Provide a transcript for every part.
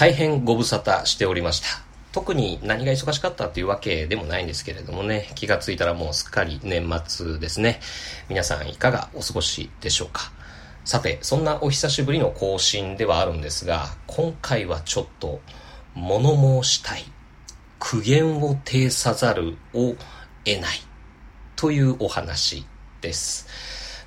大変ご無沙汰しておりました。特に何が忙しかったっていうわけでもないんですけれどもね、気がついたらもうすっかり年末ですね。皆さんいかがお過ごしでしょうか。さて、そんなお久しぶりの更新ではあるんですが、今回はちょっと物申したい。苦言を呈さざるを得ない。というお話です。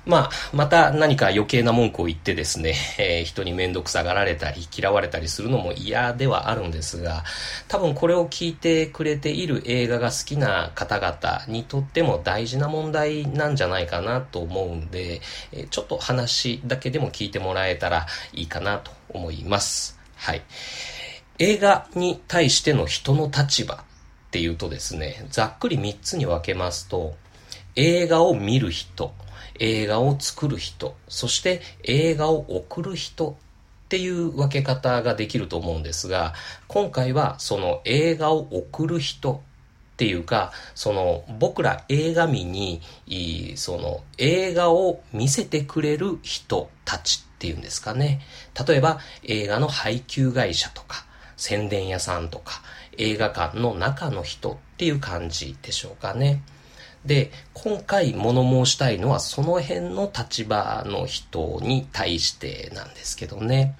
まあ、また何か余計な文句を言ってですね、えー、人に面倒くさがられたり嫌われたりするのも嫌ではあるんですが、多分これを聞いてくれている映画が好きな方々にとっても大事な問題なんじゃないかなと思うんで、えー、ちょっと話だけでも聞いてもらえたらいいかなと思います。はい。映画に対しての人の立場っていうとですね、ざっくり3つに分けますと、映画を見る人、映画を作る人、そして映画を送る人っていう分け方ができると思うんですが、今回はその映画を送る人っていうか、その僕ら映画見に、その映画を見せてくれる人たちっていうんですかね。例えば映画の配給会社とか、宣伝屋さんとか、映画館の中の人っていう感じでしょうかね。で、今回物申したいのはその辺の立場の人に対してなんですけどね。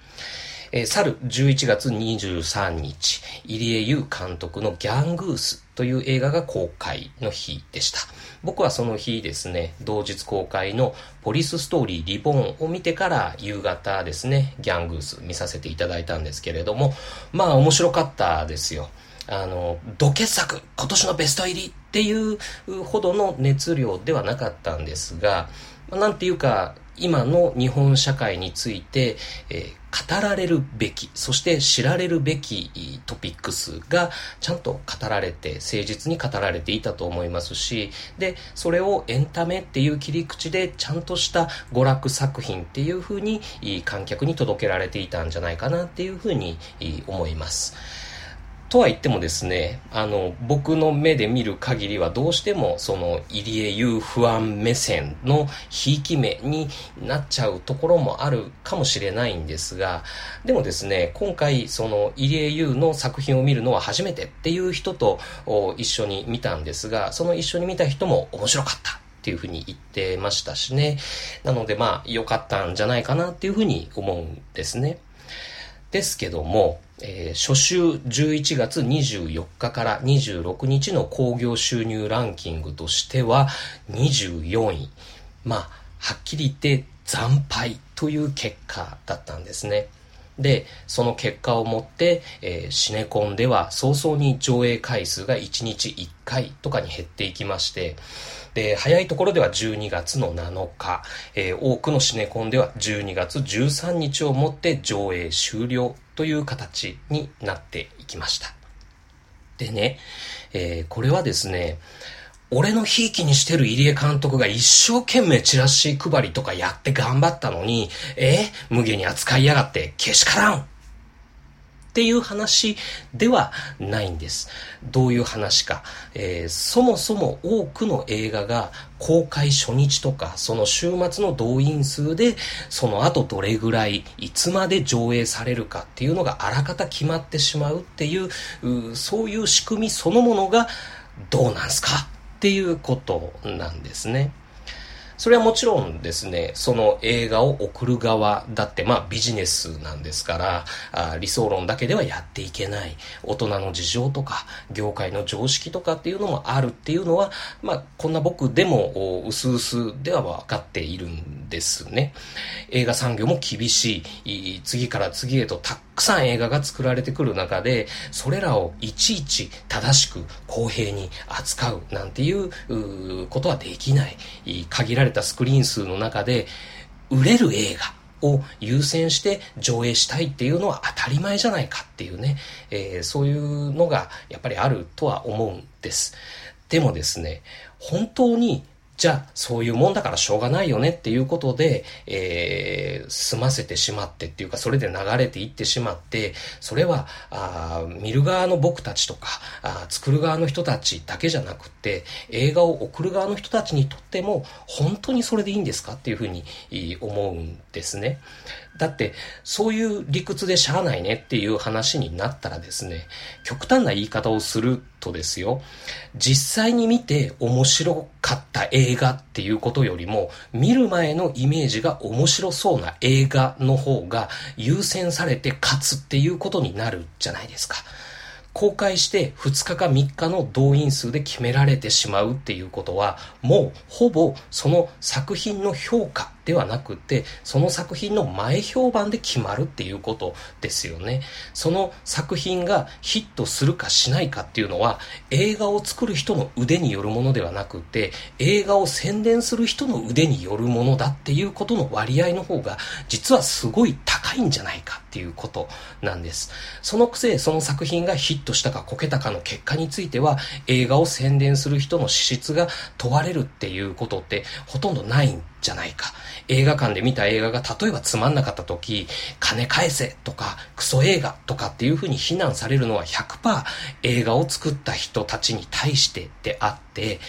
えー、去る11月23日、入江優監督のギャングースという映画が公開の日でした。僕はその日ですね、同日公開のポリスストーリーリボンを見てから夕方ですね、ギャングース見させていただいたんですけれども、まあ面白かったですよ。あの、土傑作、今年のベスト入りっていうほどの熱量ではなかったんですが、なんていうか、今の日本社会について、えー、語られるべき、そして知られるべきトピックスがちゃんと語られて、誠実に語られていたと思いますし、で、それをエンタメっていう切り口でちゃんとした娯楽作品っていう風に観客に届けられていたんじゃないかなっていう風に思います。とは言ってもですね、あの、僕の目で見る限りはどうしてもその入江優不安目線のひいき目になっちゃうところもあるかもしれないんですが、でもですね、今回その入江優の作品を見るのは初めてっていう人と一緒に見たんですが、その一緒に見た人も面白かった。っていうふうに言ってましたしね。なのでまあ良かったんじゃないかなっていうふうに思うんですね。ですけども、えー、初週11月24日から26日の興行収入ランキングとしては24位。まあ、はっきり言って惨敗という結果だったんですね。で、その結果をもって、えー、シネコンでは早々に上映回数が1日1回とかに減っていきまして、で、早いところでは12月の7日、えー、多くのシネコンでは12月13日をもって上映終了という形になっていきました。でね、えー、これはですね、俺のひいきにしてる入江監督が一生懸命チラシ配りとかやって頑張ったのに、えー、無下に扱いやがってけしからんっていう話ではないんです。どういう話か。えー、そもそも多くの映画が公開初日とか、その週末の動員数で、その後どれぐらい、いつまで上映されるかっていうのがあらかた決まってしまうっていう、うそういう仕組みそのものがどうなんすかっていうことなんですね。それはもちろんですね、その映画を送る側だって、まあビジネスなんですから、あ理想論だけではやっていけない。大人の事情とか、業界の常識とかっていうのもあるっていうのは、まあこんな僕でも、うすうすでは分かっているんですね。映画産業も厳しい。次から次へとたくさん映画が作られてくる中で、それらをいちいち正しく公平に扱うなんていうことはできない。限られたスクリーン数の中で、売れる映画を優先して上映したいっていうのは当たり前じゃないかっていうね、えー、そういうのがやっぱりあるとは思うんです。でもですね、本当にじゃあ、そういうもんだからしょうがないよねっていうことで、えー、済ませてしまってっていうか、それで流れていってしまって、それは、あ見る側の僕たちとかあ、作る側の人たちだけじゃなくて、映画を送る側の人たちにとっても、本当にそれでいいんですかっていうふうに思うんですね。だって、そういう理屈でしゃあないねっていう話になったらですね、極端な言い方をするとですよ、実際に見て面白かった映画っていうことよりも、見る前のイメージが面白そうな映画の方が優先されて勝つっていうことになるじゃないですか。公開して2日か3日の動員数で決められてしまうっていうことは、もうほぼその作品の評価ではなくて、その作品の前評判で決まるっていうことですよね。その作品がヒットするかしないかっていうのは、映画を作る人の腕によるものではなくて、映画を宣伝する人の腕によるものだっていうことの割合の方が、実はすごい高いんじゃないかっていうことなんです。そのくせ、その作品がヒットしたかこけたかの結果については、映画を宣伝する人の資質が問われるっていうことってほとんどないんじゃないか。映画館で見た映画が例えばつまんなかった時、金返せとか、クソ映画とかっていう風に非難されるのは100%映画を作った人たちに対してであって、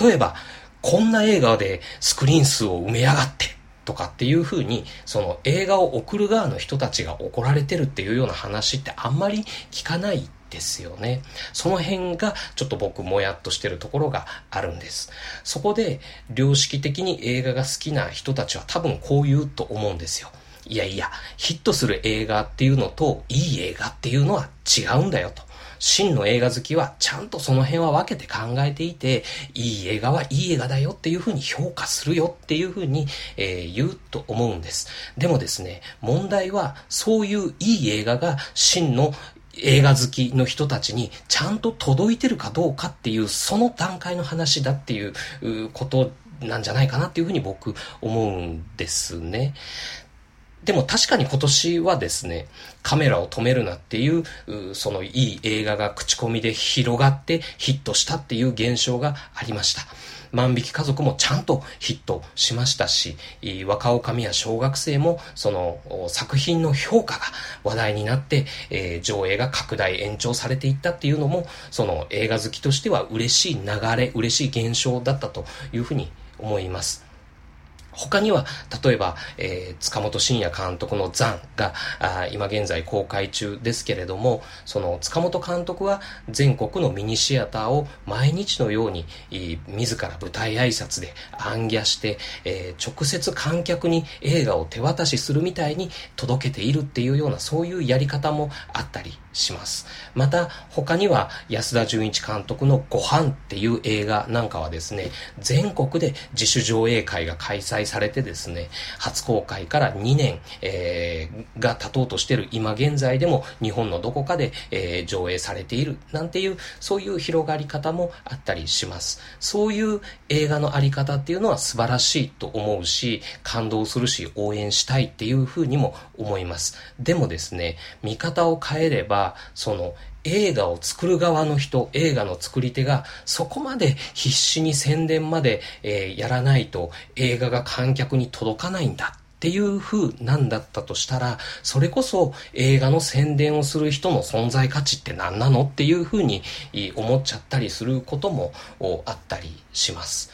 例えば、こんな映画でスクリーン数を埋めやがってとかっていう風に、その映画を送る側の人たちが怒られてるっていうような話ってあんまり聞かないですよね。その辺がちょっと僕もやっとしてるところがあるんです。そこで良識的に映画が好きな人たちは多分こう言うと思うんですよ。いやいや、ヒットする映画っていうのといい映画っていうのは違うんだよと。真の映画好きはちゃんとその辺は分けて考えていて、いい映画はいい映画だよっていうふうに評価するよっていうふうに、えー、言うと思うんです。でもですね、問題はそういういい映画が真の映画好きの人たちにちゃんと届いてるかどうかっていうその段階の話だっていうことなんじゃないかなっていうふうに僕思うんですね。でも確かに今年はですね、カメラを止めるなっていう、そのいい映画が口コミで広がってヒットしたっていう現象がありました。万引き家族もちゃんとヒットしましたし、若おかみや小学生もその作品の評価が話題になって、えー、上映が拡大延長されていったっていうのも、その映画好きとしては嬉しい流れ、嬉しい現象だったというふうに思います。他には、例えば、えー、塚本慎也監督の残が、あ今現在公開中ですけれども、その塚本監督は全国のミニシアターを毎日のように、自ら舞台挨拶で暗ギャして、えー、直接観客に映画を手渡しするみたいに届けているっていうような、そういうやり方もあったりします。また、他には安田純一監督のご飯っていう映画なんかはですね、全国で自主上映会が開催されてですね、初公開から2年、えー、が経とうとしている今現在でも日本のどこかで、えー、上映されているなんていう、そういう広がり方もあったりします。そういう映画のあり方っていうのは素晴らしいと思うし、感動するし、応援したいっていうふうにも思います。でもですね、見方を変えれば、その映画を作る側の人、映画の作り手がそこまで必死に宣伝まで、えー、やらないと映画が観客に届かないんだっていう風なんだったとしたら、それこそ映画の宣伝をする人の存在価値って何なの？っていう風に思っちゃったりすることもあったりします。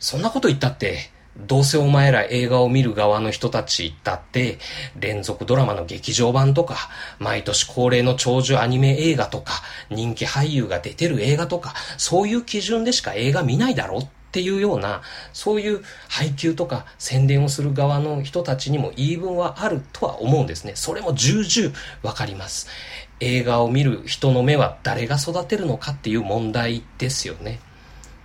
そんなこと言ったって、どうせお前ら映画を見る側の人たちだって、連続ドラマの劇場版とか、毎年恒例の長寿アニメ映画とか、人気俳優が出てる映画とか、そういう基準でしか映画見ないだろっていうような、そういう配給とか宣伝をする側の人たちにも言い分はあるとは思うんですね。それも重々わかります。映画を見る人の目は誰が育てるのかっていう問題ですよね。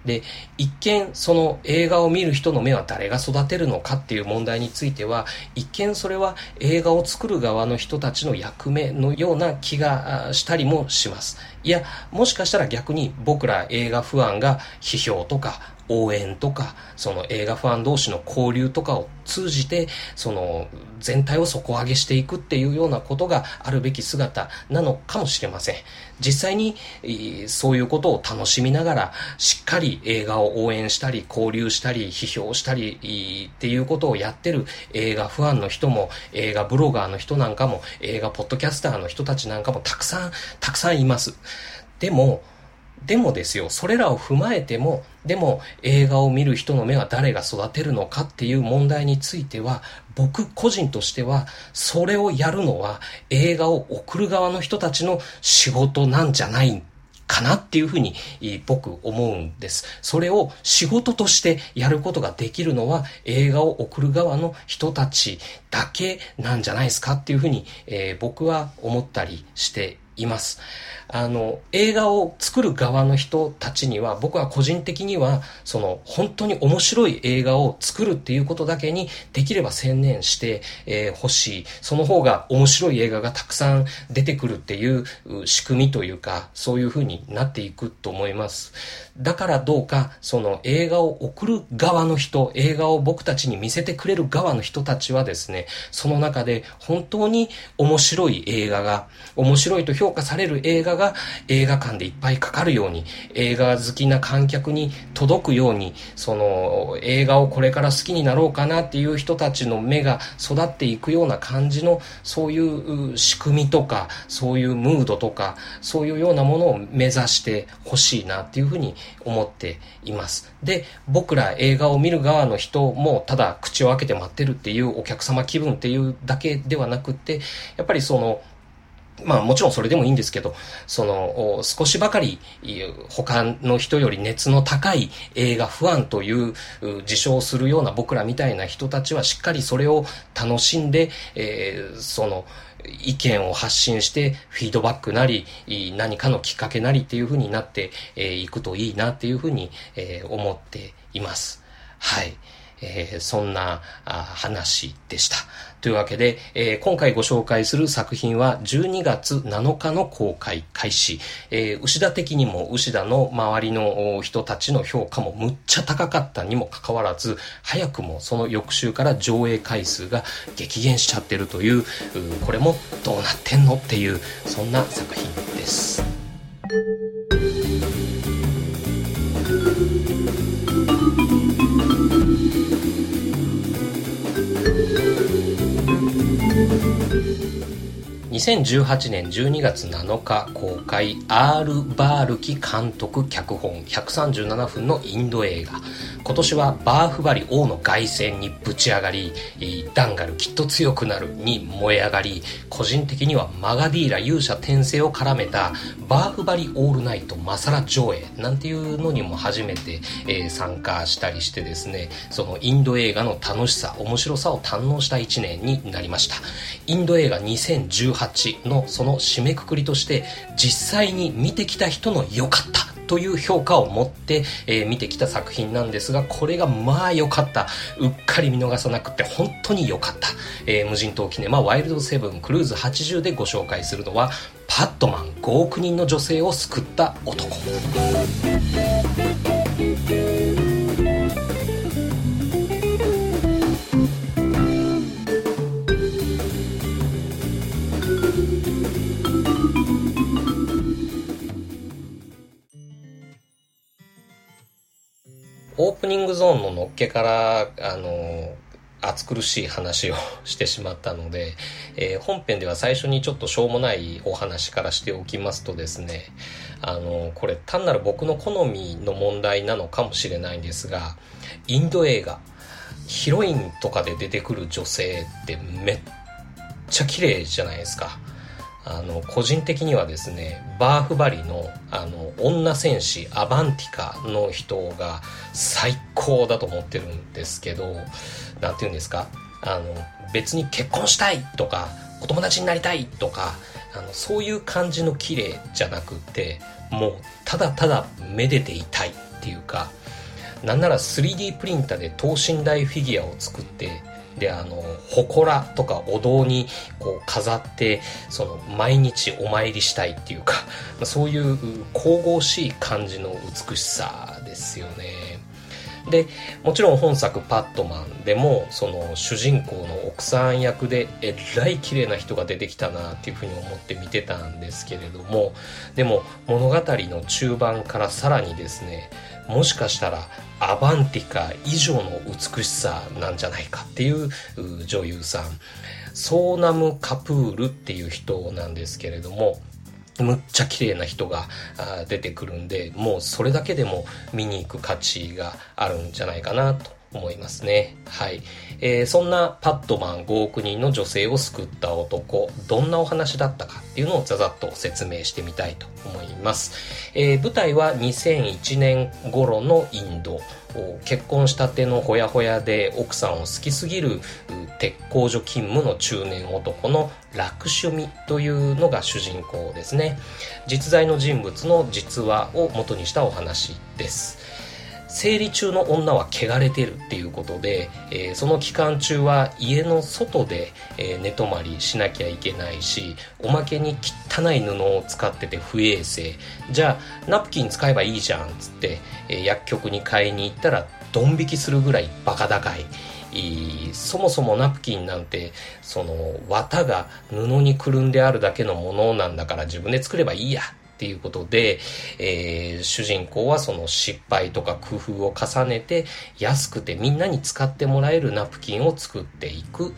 で、一見その映画を見る人の目は誰が育てるのかっていう問題については、一見それは映画を作る側の人たちの役目のような気がしたりもします。いや、もしかしたら逆に僕ら映画ファンが批評とか応援とか、その映画ファン同士の交流とかを通じて、その全体を底上げしていくっていうようなことがあるべき姿なのかもしれません。実際にそういうことを楽しみながら、しっかり映画を応援したり、交流したり、批評したりっていうことをやってる映画ファンの人も、映画ブロガーの人なんかも、映画ポッドキャスターの人たちなんかもたくさん、たくさんいます。でも、でもですよ、それらを踏まえても、でも映画を見る人の目は誰が育てるのかっていう問題については、僕個人としては、それをやるのは映画を送る側の人たちの仕事なんじゃないかなっていうふうに僕思うんです。それを仕事としてやることができるのは映画を送る側の人たちだけなんじゃないですかっていうふうに、えー、僕は思ったりしています。あの、映画を作る側の人たちには、僕は個人的には、その、本当に面白い映画を作るっていうことだけに、できれば専念してえー、欲しい。その方が面白い映画がたくさん出てくるっていう仕組みというか、そういうふうになっていくと思います。だからどうか、その映画を送る側の人、映画を僕たちに見せてくれる側の人たちはですね、その中で本当に面白い映画が、面白いと評価される映画が映画館でいっぱいかかるように、映画好きな観客に届くように、その映画をこれから好きになろうかなっていう人たちの目が育っていくような感じの、そういう仕組みとか、そういうムードとか、そういうようなものを目指してほしいなっていうふうに思っています。で、僕ら映画を見る側の人も、ただ口を開けて待ってるっていうお客様気分っていうだけではなくて、やっぱりその、まあもちろんそれでもいいんですけど、その、少しばかり他の人より熱の高い映画不安という自称するような僕らみたいな人たちはしっかりそれを楽しんで、えー、その、意見を発信してフィードバックなり何かのきっかけなりっていう風になっていくといいなっていう風に思っています。はい。えー、そんな話でした。というわけで、えー、今回ご紹介する作品は12月7日の公開開始。えー、牛田的にも牛田の周りの人たちの評価もむっちゃ高かったにもかかわらず、早くもその翌週から上映回数が激減しちゃってるという、うこれもどうなってんのっていう、そんな作品です。2018年12月7日公開アール・バールキ監督脚本137分のインド映画。今年はバーフバリ王の凱旋にぶち上がりダンガルきっと強くなるに燃え上がり個人的にはマガディーラ勇者転生を絡めたバーフバリオールナイトマサラ上映なんていうのにも初めて、えー、参加したりしてですねそのインド映画の楽しさ面白さを堪能した1年になりました。インド映画2018のその締めくくりとして実際に見てきた人の良かったという評価を持って、えー、見てきた作品なんですが、これがまあ良かった。うっかり見逃さなくて本当に良かった。えー、無人島キネマワイルドセブンクルーズ80でご紹介するのは、パットマン5億人の女性を救った男。オープニングゾーンののっけから、あの、暑苦しい話をしてしまったので、えー、本編では最初にちょっとしょうもないお話からしておきますとですね、あの、これ単なる僕の好みの問題なのかもしれないんですが、インド映画、ヒロインとかで出てくる女性ってめっちゃ綺麗じゃないですか。あの、個人的にはですね、バーフバリの、あの、女戦士アバンティカの人が最高だと思ってるんですけど、なんて言うんですか、あの、別に結婚したいとか、お友達になりたいとか、あの、そういう感じの綺麗じゃなくて、もう、ただただめでていたいっていうか、なんなら 3D プリンターで等身大フィギュアを作って、であの祠とかお堂にこう飾ってその毎日お参りしたいっていうかそういう神々しい感じの美しさですよね。でもちろん本作「パットマン」でもその主人公の奥さん役でえらい綺麗な人が出てきたなっていうふうに思って見てたんですけれどもでも物語の中盤からさらにですねもしかしたらアバンティカ以上の美しさなんじゃないかっていう女優さんソーナム・カプールっていう人なんですけれどもむっちゃ綺麗な人が出てくるんでもうそれだけでも見に行く価値があるんじゃないかなと。思いますね。はい。えー、そんなパットマン5億人の女性を救った男、どんなお話だったかっていうのをざざっと説明してみたいと思います。えー、舞台は2001年頃のインド。結婚したてのほやほやで奥さんを好きすぎる鉄工所勤務の中年男の楽趣味というのが主人公ですね。実在の人物の実話を元にしたお話です。生理中の女は汚れてるっていうことで、えー、その期間中は家の外で、えー、寝泊まりしなきゃいけないしおまけに汚い布を使ってて不衛生。じゃあナプキン使えばいいじゃんっつって、えー、薬局に買いに行ったらドン引きするぐらいバカ高い。そもそもナプキンなんてその綿が布にくるんであるだけのものなんだから自分で作ればいいや。っていうことで、えー、主人公はその失敗とか工夫を重ねて安くてみんなに使ってもらえるナプキンを作っていくっ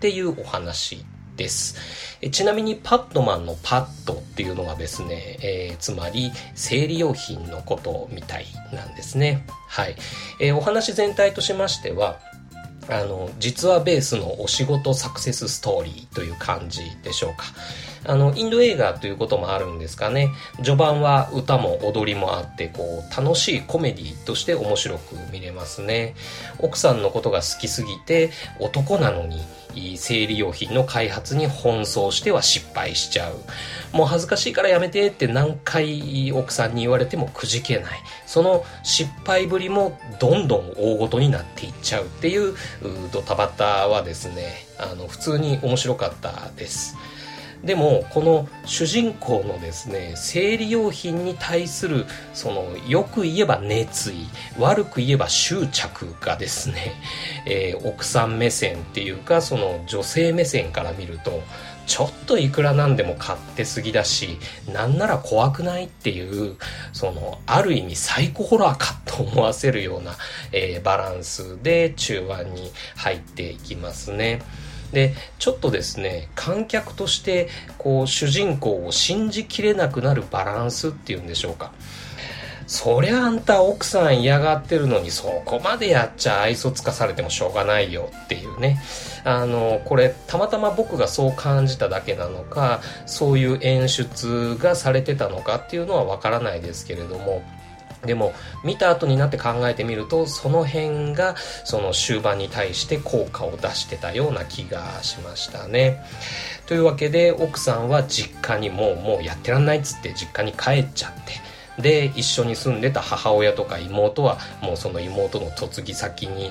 ていうお話です。えちなみにパッドマンのパッドっていうのはですね、えー、つまり生理用品のことみたいなんですね。はい。えー、お話全体としましては、あの、実話ベースのお仕事サクセスストーリーという感じでしょうか。あの、インド映画ということもあるんですかね。序盤は歌も踊りもあって、こう、楽しいコメディとして面白く見れますね。奥さんのことが好きすぎて、男なのに、生理用品の開発に奔走しては失敗しちゃう。もう恥ずかしいからやめてって何回奥さんに言われてもくじけない。その失敗ぶりもどんどん大ごとになっていっちゃうっていうドタバタはですね、あの、普通に面白かったです。でもこの主人公のですね生理用品に対するそのよく言えば熱意悪く言えば執着がですね、えー、奥さん目線っていうかその女性目線から見るとちょっといくらなんでも買ってすぎだしなんなら怖くないっていうそのある意味サイコホラーかと思わせるような、えー、バランスで中盤に入っていきますね。でちょっとですね観客としてこう主人公を信じきれなくなるバランスっていうんでしょうか。そりゃあんた奥さん嫌がってるのにそこまでやっちゃ愛想つかされてもしょうがないよ。っていうね。あの、これたまたま僕がそう感じただけなのか、そういう演出がされてたのかっていうのはわからないですけれども、でも見た後になって考えてみるとその辺がその終盤に対して効果を出してたような気がしましたね。というわけで奥さんは実家にもうもうやってらんないっつって実家に帰っちゃってで一緒に住んでた母親とか妹はもうその妹の嫁ぎ先に引っ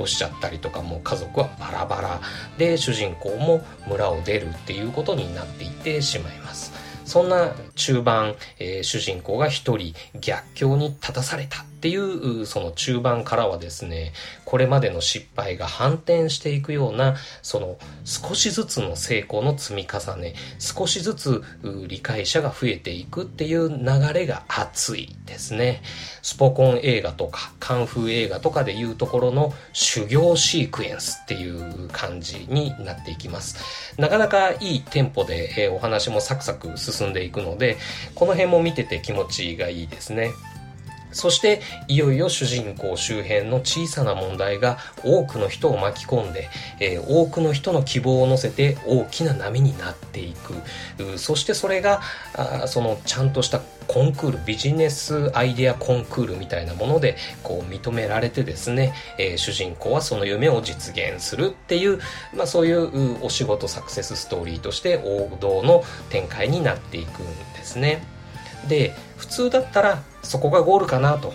越しちゃったりとかもう家族はバラバラで主人公も村を出るっていうことになっていってしまいます。そんな中盤、えー、主人公が一人逆境に立たされた。っていうその中盤からはですねこれまでの失敗が反転していくようなその少しずつの成功の積み重ね少しずつ理解者が増えていくっていう流れが熱いですね。スポコン映画とかカンフー映画とかでいうところの修行シークエンスっていう感じになっていきます。なかなかいいテンポで、お話もサクサク進んでいくのでこの辺も見てて気持ちがいいですね。そしていよいよ主人公周辺の小さな問題が多くの人を巻き込んで、えー、多くの人の希望を乗せて大きな波になっていくそしてそれがあそのちゃんとしたコンクールビジネスアイデアコンクールみたいなものでこう認められてですね、えー、主人公はその夢を実現するっていう、まあ、そういうお仕事サクセスストーリーとして王道の展開になっていくんですね。で普通だったらそこがゴールかなと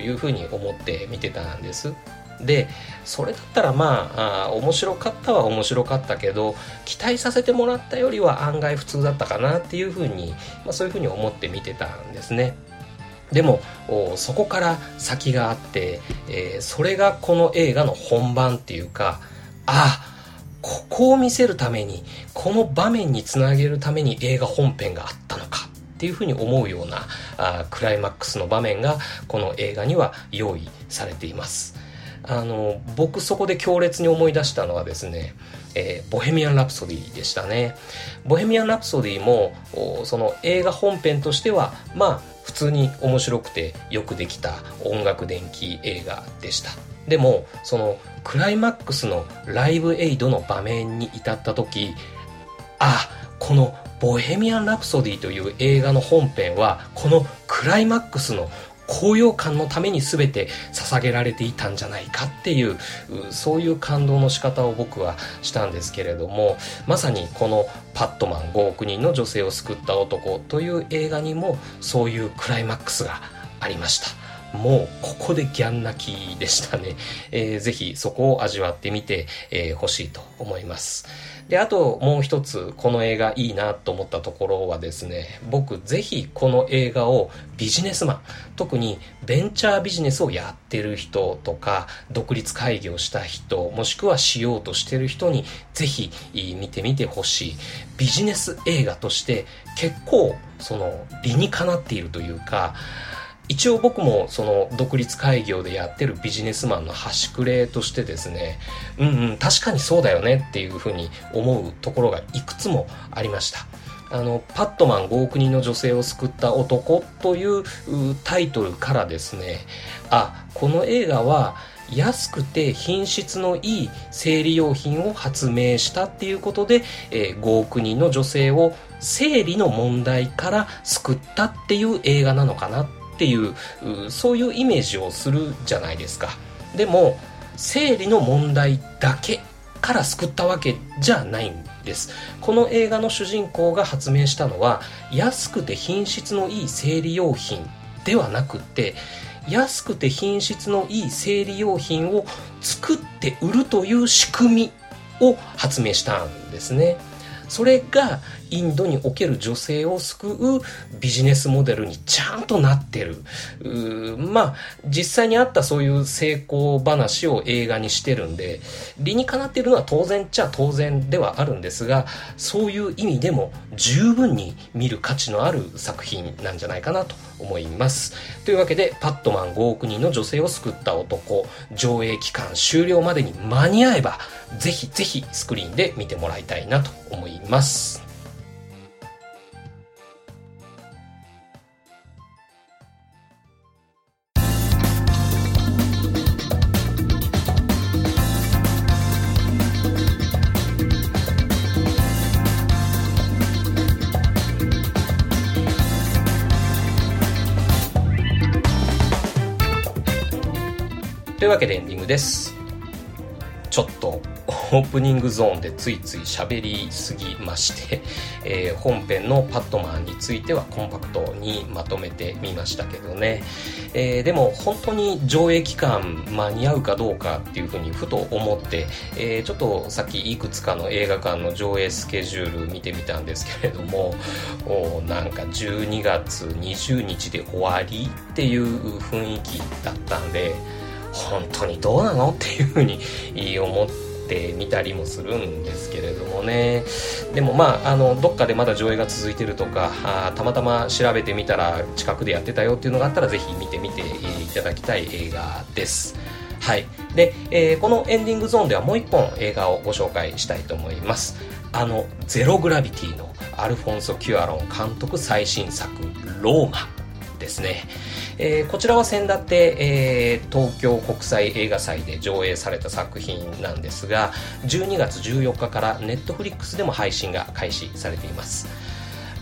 いうふうに思って見てたんです。でそれだったらまああ面白かったは面白かったけど期待させてもらったよりは案外普通だったかなっていうふうに、まあ、そういうふうに思って見てたんですね。でもそこから先があって、えー、それがこの映画の本番っていうかあここを見せるためにこの場面につなげるために映画本編があったのか。っていうふうに思うようなあクライマックスの場面がこの映画には用意されていますあの僕そこで強烈に思い出したのはですねえー、ボヘミアン・ラプソディでしたね。ボヘミアン・ラプソディも、その映画本編としては、まあ、普通に面白くてよくできた音楽電気映画でした。でも、そのクライマックスのライブエイドの場面に至った時、あ、このボヘミアン・ラプソディという映画の本編は、このクライマックスの高揚感のために全て捧げられていたんじゃないかっていうそういう感動の仕方を僕はしたんですけれどもまさにこの「パットマン5億人の女性を救った男」という映画にもそういうクライマックスがありました。もうここでギャン泣きでしたね、えー、ぜひそこを味わってみてほ、えー、しいと思いますで、あともう一つこの映画いいなと思ったところはですね、僕ぜひこの映画をビジネスマン、特にベンチャービジネスをやってる人とか、独立会議をした人、もしくはしようとしてる人にぜひ見てみてほしい。ビジネス映画として結構その理にかなっているというか、一応僕もその独立開業でやってるビジネスマンの端くれとしてですね、うんうん、確かにそうだよねっていうふうに思うところがいくつもありました。あの、パットマン5億人の女性を救った男というタイトルからですね、あ、この映画は安くて品質のいい生理用品を発明したっていうことで、えー、5億人の女性を生理の問題から救ったっていう映画なのかなていうそういうイメージをするじゃないですか。でも生理の問題だけから救ったわけじゃないんです。この映画の主人公が発明したのは安くて品質のいい生理用品ではなくて安くて品質のいい生理用品を作って売るという仕組みを発明したんですね。それがインドにおける女性を救うビジネスモデルにちゃんとなってる。まあ、実際にあったそういう成功話を映画にしてるんで、理にかなっているのは当然っちゃ当然ではあるんですが、そういう意味でも十分に見る価値のある作品なんじゃないかなと思います。というわけで、パットマン5億人の女性を救った男、上映期間終了までに間に合えば、ぜひぜひスクリーンで見てもらいたいなと思います。いうわけでエンディングです。ちょっとオープニングゾーンでついつい喋りすぎまして、えー、本編のパットマンについてはコンパクトにまとめてみましたけどね、えー、でも本当に上映期間間に合うかどうかっていうふうにふと思って、えー、ちょっとさっきいくつかの映画館の上映スケジュール見てみたんですけれどもおなんか12月20日で終わりっていう雰囲気だったんで本当にどうなの？っていうふうに思ってみたりもするんですけれどもねでもまああのどっかでまだ上映が続いてるとかあたまたま調べてみたら近くでやってたよっていうのがあったらぜひ見てみていただきたい映画ですはい。で、えー、このエンディングゾーンではもう一本映画をご紹介したいと思います。あの、ゼログラビティのアルフォンソ・キュアロン監督最新作、ローマですね。えー、こちらは先だって、えー、東京国際映画祭で上映された作品なんですが12月14日からネットフリックスでも配信が開始されています。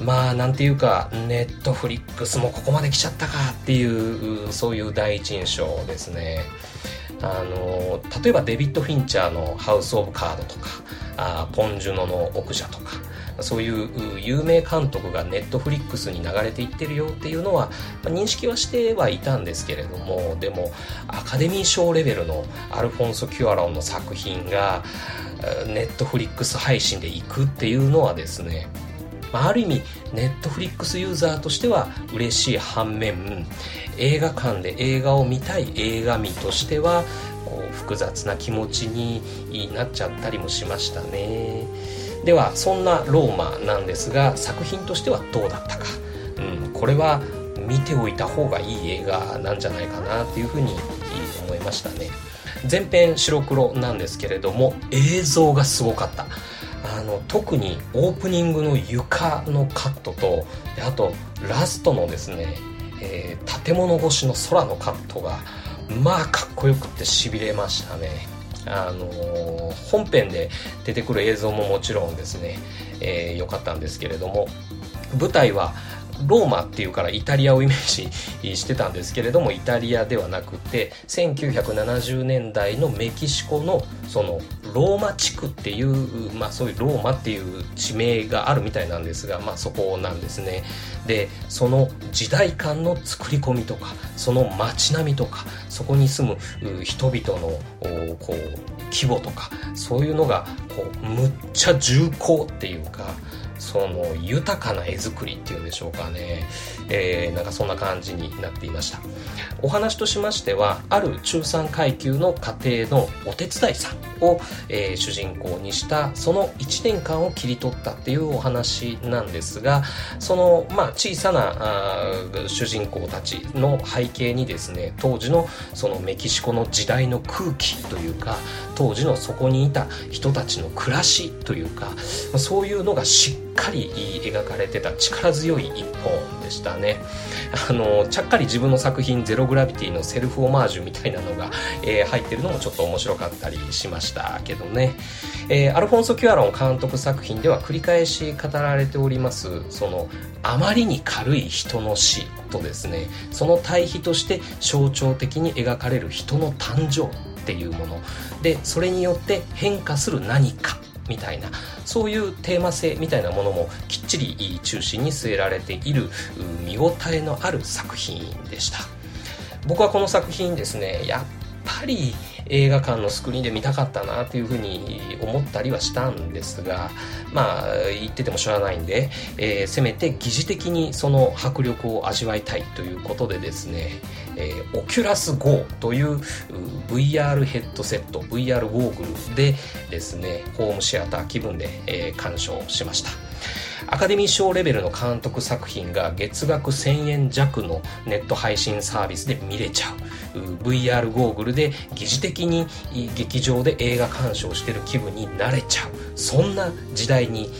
まあなんていうかネットフリックスもここまで来ちゃったかっていうそういう第一印象ですね。あの例えばデビッド・フィンチャーの「ハウス・オブ・カード」とかあポン・ジュノの「奥者」とかそういう有名監督がネットフリックスに流れていってるよっていうのは、まあ、認識はしてはいたんですけれどもでもアカデミー賞レベルのアルフォンソ・キュアロンの作品がネットフリックス配信で行くっていうのはですねある意味ネットフリックスユーザーとしては嬉しい反面映画館で映画を見たい映画見としてはこう複雑な気持ちになっちゃったりもしましたね。ではそんなローマなんですが作品としてはどうだったか、うん、これは見ておいた方がいい映画なんじゃないかなっていうふうに思いましたね。全編白黒なんですけれども映像がすごかった。あの特にオープニングの床のカットとあとラストのですね、えー、建物越しの空のカットがまあかっこよくってしびれましたね。あのー、本編で出てくる映像ももちろんですね良、えー、かったんですけれども舞台はローマっていうからイタリアをイメージしてたんですけれどもイタリアではなくて1970年代のメキシコのそのローマ地区っていう、まあ、そういうローマっていう地名があるみたいなんですが、まあ、そこなんですね。でその時代感の作り込みとかその街並みとかそこに住む人々のこう規模とかそういうのがこうむっちゃ重厚っていうかその豊かな絵作りっていうんでしょうかね、えー、なんかそんな感じになっていました。お話としましてはある中産階級の家庭のお手伝いさんを、えー、主人公にしたその1年間を切り取ったっていうお話なんですがその、まあ、小さなあ主人公たちの背景にですね当時のそのメキシコの時代の空気というか当時のそこにいた人たちの暮らしというかそういうのがしっかり描かれてた力強い一本でしたね。あのちゃっかり自分の作品「ゼログラビティ」のセルフオマージュみたいなのが、えー、入ってるのもちょっと面白かったりしましたけどね、えー、アルフォンソ・キュアロン監督作品では繰り返し語られておりますそのあまりに軽い人の死とですね。その対比として象徴的に描かれる人の誕生っていうもの。でそれによって変化する何か。みたいなそういうテーマ性みたいなものもきっちり中心に据えられている見応えのある作品でした。僕はこの作品ですねやっぱり映画館のスクリーンで見たかったなというふうに思ったりはしたんですがまあ言っててもしょうがないんで、えー、せめて疑似的にその迫力を味わいたいということでですね、えー、 Oculus Go という VR ヘッドセット VR ゴーグルでですねホームシアター気分で、えー、鑑賞しました。アカデミー賞レベルの監督作品が月額1000円弱のネット配信サービスで見れちゃう。VR ゴーグルで疑似的に劇場で映画鑑賞してる気分になれちゃう。そんな時代に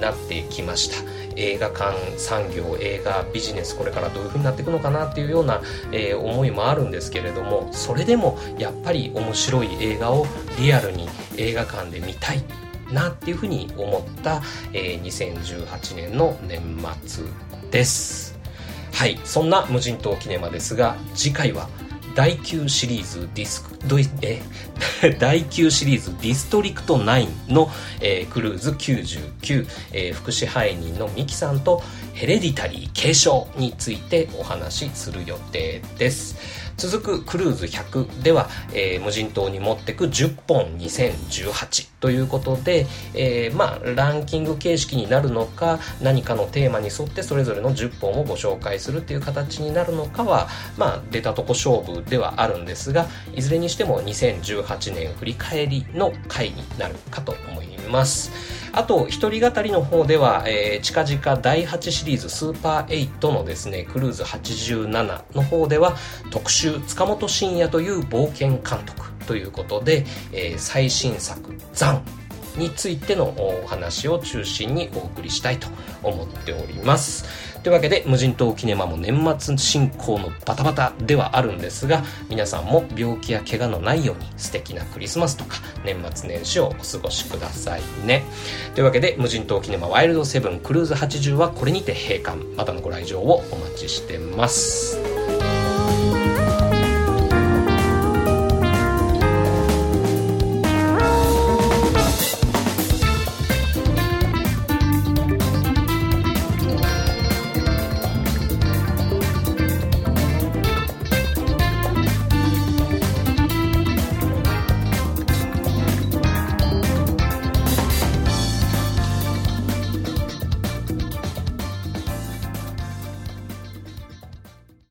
なってきました。映画館産業映画ビジネスこれからどういう風になっていくのかなっていうような、えー、思いもあるんですけれどもそれでもやっぱり面白い映画をリアルに映画館で見たい。なっていうふうに思った、えー、2018年の年末です。はい、そんな無人島キネマですが、次回は第9シリーズディスク、どえ？第9シリーズディストリクト9の、えー、クルーズ99、えー、副支配人のミキさんとヘレディタリー継承についてお話しする予定です。続くクルーズ100では、えー、無人島に持ってく10本2018ということで、えー、まあ、ランキング形式になるのか、何かのテーマに沿ってそれぞれの10本をご紹介するっていう形になるのかは、まあ、出たとこ勝負ではあるんですが、いずれにしても2018年振り返りの回になるかと思います。あと、一人語りの方では、えー、近々第8シリーズスーパー8のですね、クルーズ87の方では、特集、塚本慎也という冒険監督ということで、えー、最新作、ザンについてのお話を中心にお送りしたいと思っております。というわけで無人島キネマも年末進行のバタバタではあるんですが皆さんも病気や怪我のないように素敵なクリスマスとか年末年始をお過ごしくださいね。というわけで無人島キネマワイルドセブンクルーズ80はこれにて閉館。またのご来場をお待ちしてます。